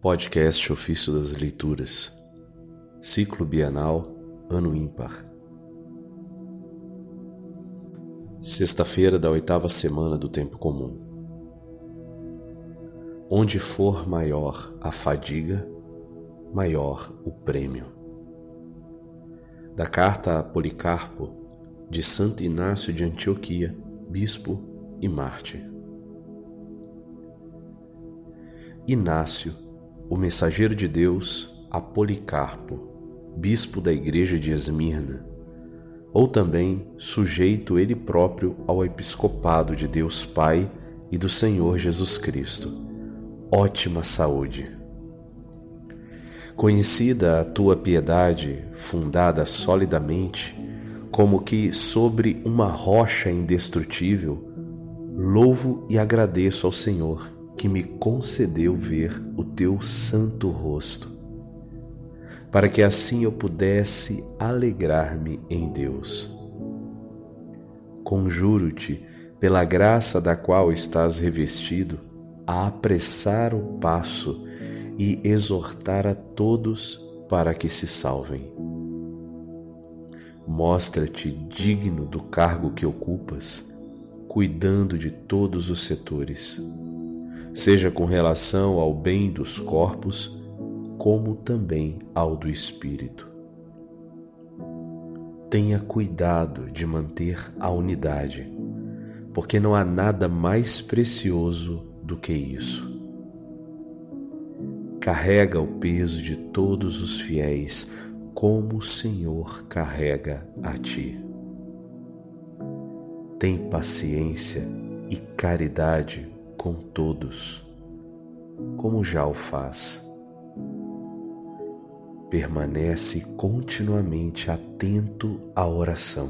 Podcast Ofício das Leituras, Ciclo Bienal, Ano Ímpar. Sexta-feira da oitava semana do Tempo Comum. Onde for maior a fadiga, maior o prêmio. Da carta a Policarpo, de Santo Inácio de Antioquia, bispo e mártir. Inácio o mensageiro de Deus a Policarpo, bispo da igreja de Esmirna, ou também sujeito ele próprio ao episcopado de Deus Pai e do Senhor Jesus Cristo. Ótima saúde. Conhecida a tua piedade, fundada solidamente, como que sobre uma rocha indestrutível, louvo e agradeço ao Senhor que me concedeu ver o teu santo rosto, para que assim eu pudesse alegrar-me em Deus. Conjuro-te, pela graça da qual estás revestido, a apressar o passo e exortar a todos para que se salvem. Mostra-te digno do cargo que ocupas, cuidando de todos os setores seja com relação ao bem dos corpos, como também ao do espírito. Tenha cuidado de manter a unidade, porque não há nada mais precioso do que isso. Carrega o peso de todos os fiéis, como o Senhor carrega a ti. Tem paciência e caridade com todos, como já o faz. Permanece continuamente atento à oração.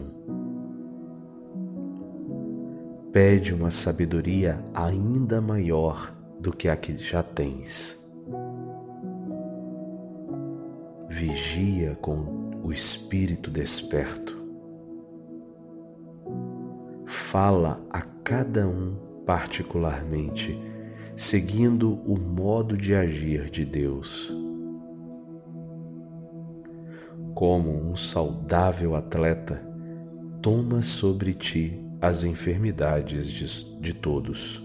Pede uma sabedoria ainda maior do que a que já tens. Vigia com o espírito desperto. Fala a cada um particularmente, seguindo o modo de agir de Deus. Como um saudável atleta, toma sobre ti as enfermidades de, de todos.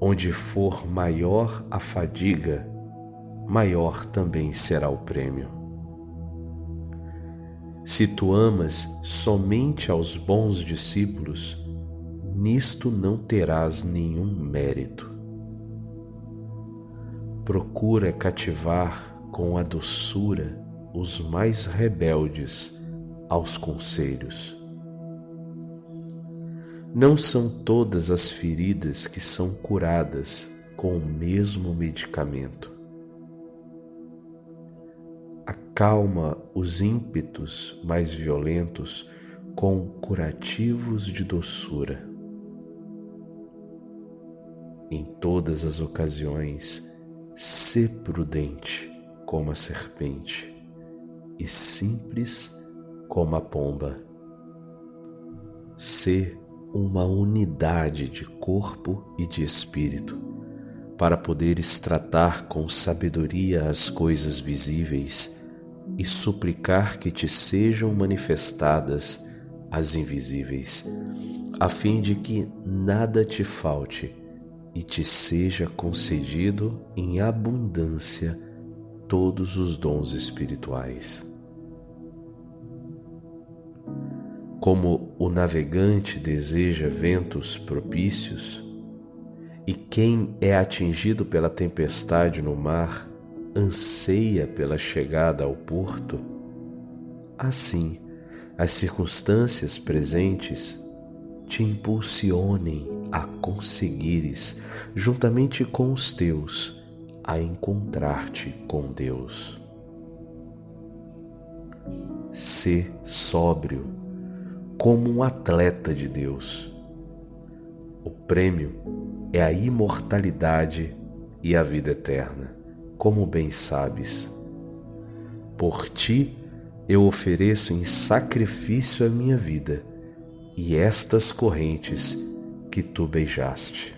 Onde for maior a fadiga, maior também será o prêmio. Se tu amas somente aos bons discípulos, nisto não terás nenhum mérito. Procura cativar com a doçura os mais rebeldes aos conselhos. Não são todas as feridas que são curadas com o mesmo medicamento. Acalma os ímpetos mais violentos com curativos de doçura em todas as ocasiões, sê prudente como a serpente e simples como a pomba. Sê uma unidade de corpo e de espírito, para poderes tratar com sabedoria as coisas visíveis e suplicar que te sejam manifestadas as invisíveis, a fim de que nada te falte e te seja concedido em abundância todos os dons espirituais. Como o navegante deseja ventos propícios, e quem é atingido pela tempestade no mar anseia pela chegada ao porto, assim as circunstâncias presentes te impulsionem a conseguires, juntamente com os teus, a encontrar-te com Deus. Sê sóbrio, como um atleta de Deus. O prêmio é a imortalidade e a vida eterna, como bem sabes. Por ti eu ofereço em sacrifício a minha vida e estas correntes que tu beijaste.